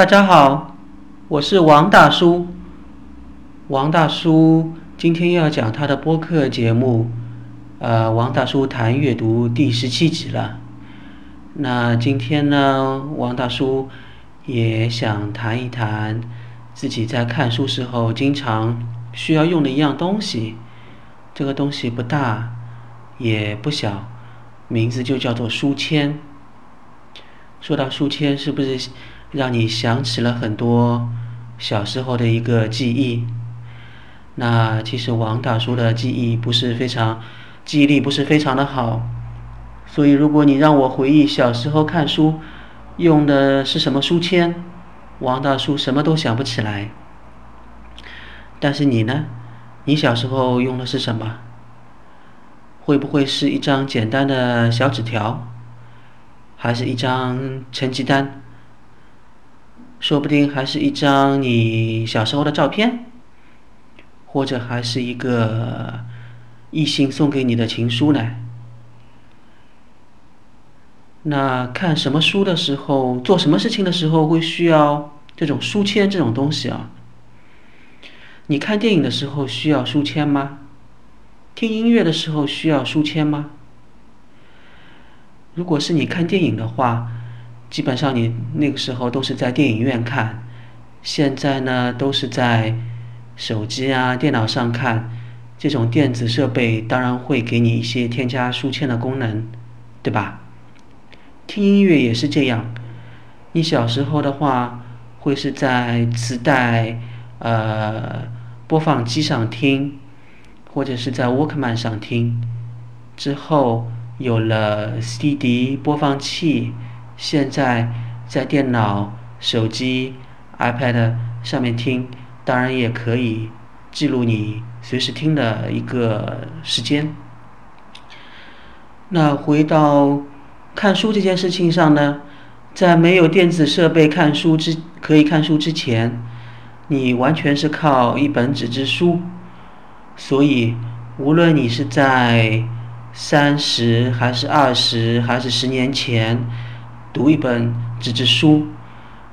大家好，我是王大叔。王大叔今天要讲他的播客节目，呃，王大叔谈阅读第十七集了。那今天呢，王大叔也想谈一谈自己在看书时候经常需要用的一样东西。这个东西不大，也不小，名字就叫做书签。说到书签，是不是？让你想起了很多小时候的一个记忆。那其实王大叔的记忆不是非常，记忆力不是非常的好，所以如果你让我回忆小时候看书用的是什么书签，王大叔什么都想不起来。但是你呢？你小时候用的是什么？会不会是一张简单的小纸条，还是一张成绩单？说不定还是一张你小时候的照片，或者还是一个异性送给你的情书呢。那看什么书的时候，做什么事情的时候会需要这种书签这种东西啊？你看电影的时候需要书签吗？听音乐的时候需要书签吗？如果是你看电影的话。基本上你那个时候都是在电影院看，现在呢都是在手机啊、电脑上看。这种电子设备当然会给你一些添加书签的功能，对吧？听音乐也是这样。你小时候的话会是在磁带、呃播放机上听，或者是在 Walkman 上听。之后有了 CD 播放器。现在在电脑、手机、iPad 上面听，当然也可以记录你随时听的一个时间。那回到看书这件事情上呢，在没有电子设备看书之可以看书之前，你完全是靠一本纸质书。所以，无论你是在三十还是二十还是十年前。读一本纸质书，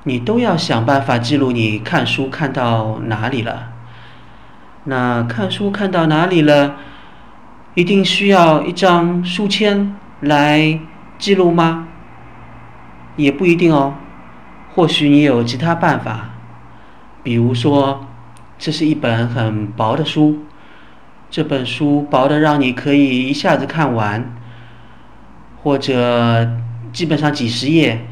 你都要想办法记录你看书看到哪里了。那看书看到哪里了，一定需要一张书签来记录吗？也不一定哦。或许你有其他办法，比如说，这是一本很薄的书，这本书薄的让你可以一下子看完，或者。基本上几十页，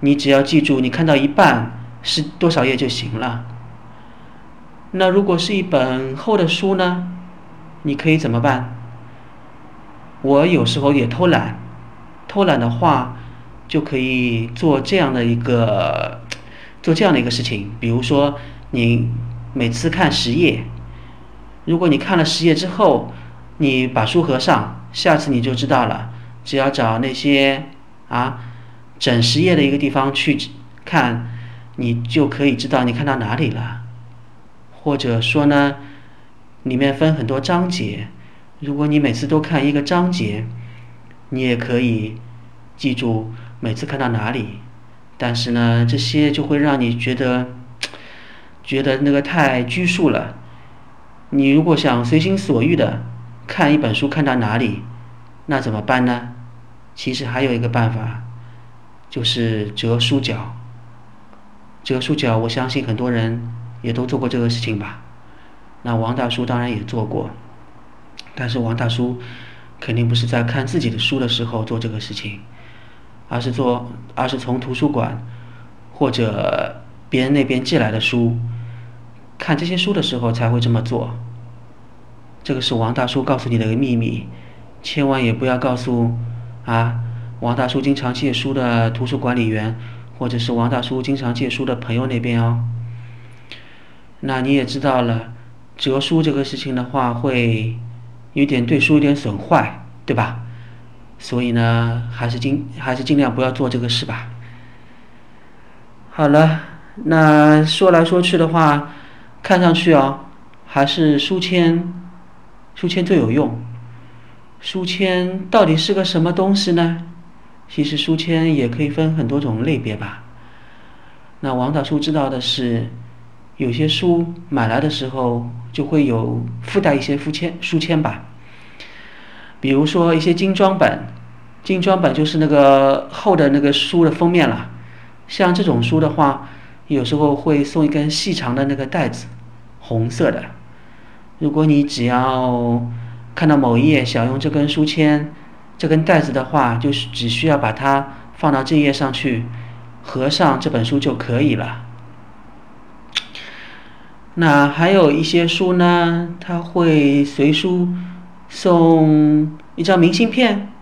你只要记住你看到一半是多少页就行了。那如果是一本厚的书呢？你可以怎么办？我有时候也偷懒，偷懒的话就可以做这样的一个做这样的一个事情。比如说，你每次看十页，如果你看了十页之后，你把书合上，下次你就知道了。只要找那些。啊，整十页的一个地方去看，你就可以知道你看到哪里了。或者说呢，里面分很多章节，如果你每次都看一个章节，你也可以记住每次看到哪里。但是呢，这些就会让你觉得 觉得那个太拘束了。你如果想随心所欲的看一本书看到哪里，那怎么办呢？其实还有一个办法，就是折书角。折书角，我相信很多人也都做过这个事情吧。那王大叔当然也做过，但是王大叔肯定不是在看自己的书的时候做这个事情，而是做，而是从图书馆或者别人那边借来的书，看这些书的时候才会这么做。这个是王大叔告诉你的一个秘密，千万也不要告诉。啊，王大叔经常借书的图书管理员，或者是王大叔经常借书的朋友那边哦。那你也知道了，折书这个事情的话，会有点对书有点损坏，对吧？所以呢，还是尽还是尽量不要做这个事吧。好了，那说来说去的话，看上去哦，还是书签，书签最有用。书签到底是个什么东西呢？其实书签也可以分很多种类别吧。那王大叔知道的是，有些书买来的时候就会有附带一些书签书签吧，比如说一些精装本，精装本就是那个厚的那个书的封面了。像这种书的话，有时候会送一根细长的那个带子，红色的。如果你只要看到某一页想用这根书签、这根带子的话，就是只需要把它放到这页上去，合上这本书就可以了。那还有一些书呢，它会随书送一张明信片，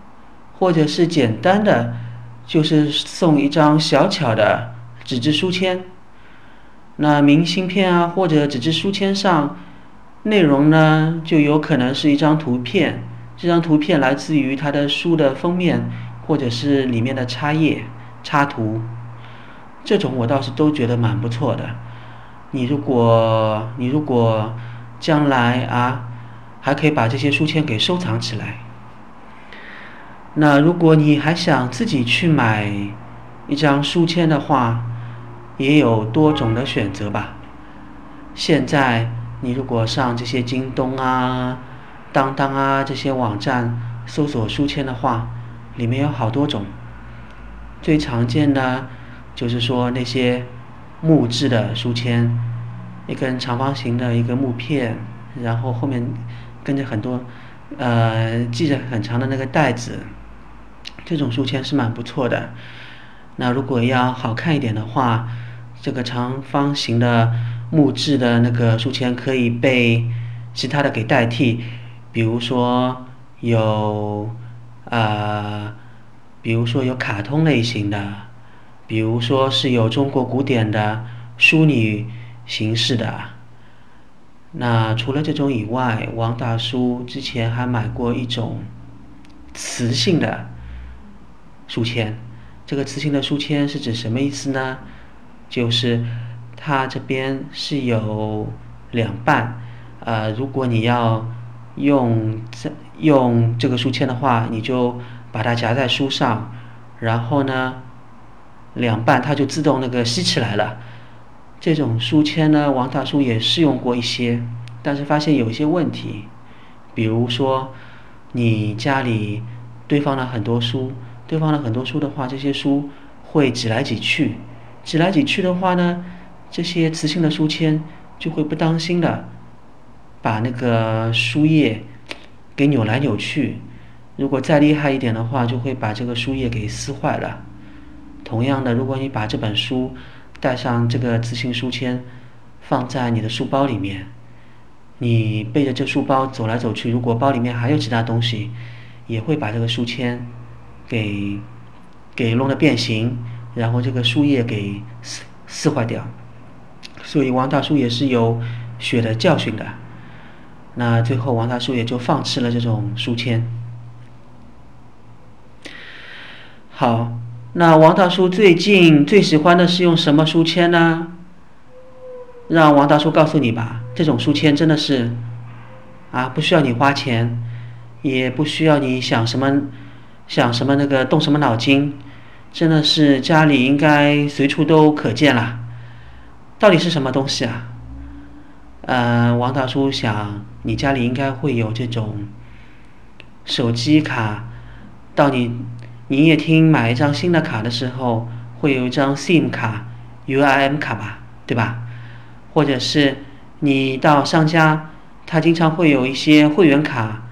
或者是简单的。就是送一张小巧的纸质书签，那明信片啊或者纸质书签上，内容呢就有可能是一张图片，这张图片来自于它的书的封面或者是里面的插页插图，这种我倒是都觉得蛮不错的。你如果你如果将来啊，还可以把这些书签给收藏起来。那如果你还想自己去买一张书签的话，也有多种的选择吧。现在你如果上这些京东啊、当当啊这些网站搜索书签的话，里面有好多种。最常见的，就是说那些木质的书签，一根长方形的一个木片，然后后面跟着很多呃系着很长的那个带子。这种书签是蛮不错的。那如果要好看一点的话，这个长方形的木质的那个书签可以被其他的给代替，比如说有啊，比如说有卡通类型的，比如说是有中国古典的淑女形式的。那除了这种以外，王大叔之前还买过一种磁性的。书签，这个磁性的书签是指什么意思呢？就是它这边是有两半，呃，如果你要用这用这个书签的话，你就把它夹在书上，然后呢，两半它就自动那个吸起来了。这种书签呢，王大叔也试用过一些，但是发现有一些问题，比如说你家里堆放了很多书。堆放了很多书的话，这些书会挤来挤去，挤来挤去的话呢，这些磁性的书签就会不当心的把那个书页给扭来扭去。如果再厉害一点的话，就会把这个书页给撕坏了。同样的，如果你把这本书带上这个磁性书签，放在你的书包里面，你背着这书包走来走去，如果包里面还有其他东西，也会把这个书签。给给弄得变形，然后这个书页给撕撕坏掉，所以王大叔也是有血的教训的。那最后王大叔也就放弃了这种书签。好，那王大叔最近最喜欢的是用什么书签呢？让王大叔告诉你吧，这种书签真的是啊，不需要你花钱，也不需要你想什么。想什么那个动什么脑筋，真的是家里应该随处都可见了。到底是什么东西啊？呃，王大叔想你家里应该会有这种手机卡，到你营业厅买一张新的卡的时候，会有一张 SIM 卡、UIM 卡吧，对吧？或者是你到商家，他经常会有一些会员卡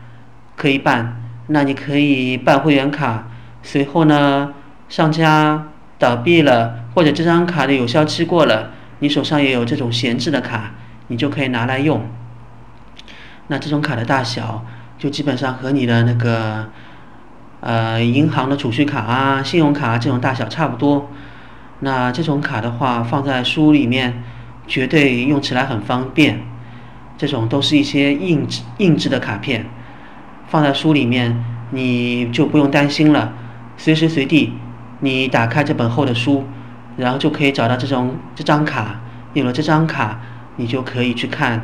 可以办。那你可以办会员卡，随后呢，商家倒闭了，或者这张卡的有效期过了，你手上也有这种闲置的卡，你就可以拿来用。那这种卡的大小，就基本上和你的那个，呃，银行的储蓄卡啊、信用卡这种大小差不多。那这种卡的话，放在书里面，绝对用起来很方便。这种都是一些硬质硬质的卡片。放在书里面，你就不用担心了。随时随地，你打开这本厚的书，然后就可以找到这种这张卡。有了这张卡，你就可以去看，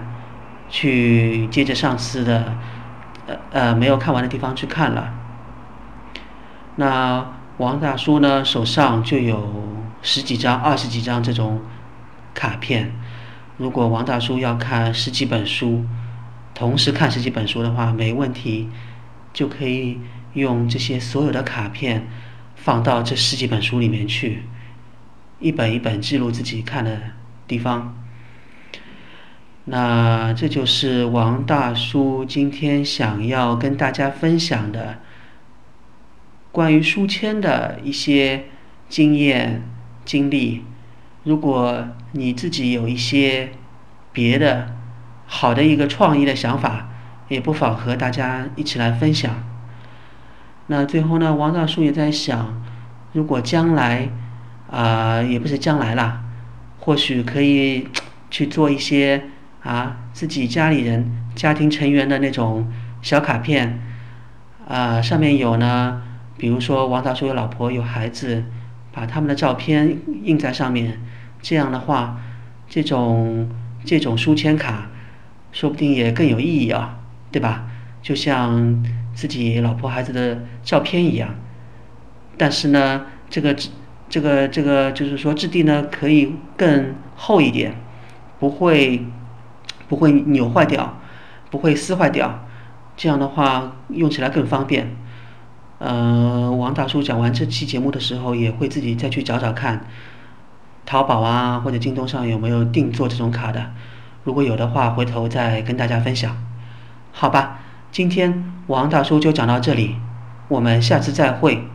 去接着上次的呃呃没有看完的地方去看了。那王大叔呢，手上就有十几张、二十几张这种卡片。如果王大叔要看十几本书，同时看十几本书的话，没问题，就可以用这些所有的卡片放到这十几本书里面去，一本一本记录自己看的地方。那这就是王大叔今天想要跟大家分享的关于书签的一些经验经历。如果你自己有一些别的好的一个创意的想法，也不妨和大家一起来分享。那最后呢，王大叔也在想，如果将来啊，也不是将来啦，或许可以去做一些。啊，自己家里人、家庭成员的那种小卡片，啊，上面有呢，比如说王大叔有老婆有孩子，把他们的照片印在上面，这样的话，这种这种书签卡，说不定也更有意义啊，对吧？就像自己老婆孩子的照片一样，但是呢，这个这个这个就是说质地呢可以更厚一点，不会。不会扭坏掉，不会撕坏掉，这样的话用起来更方便。呃，王大叔讲完这期节目的时候，也会自己再去找找看，淘宝啊或者京东上有没有定做这种卡的。如果有的话，回头再跟大家分享。好吧，今天王大叔就讲到这里，我们下次再会。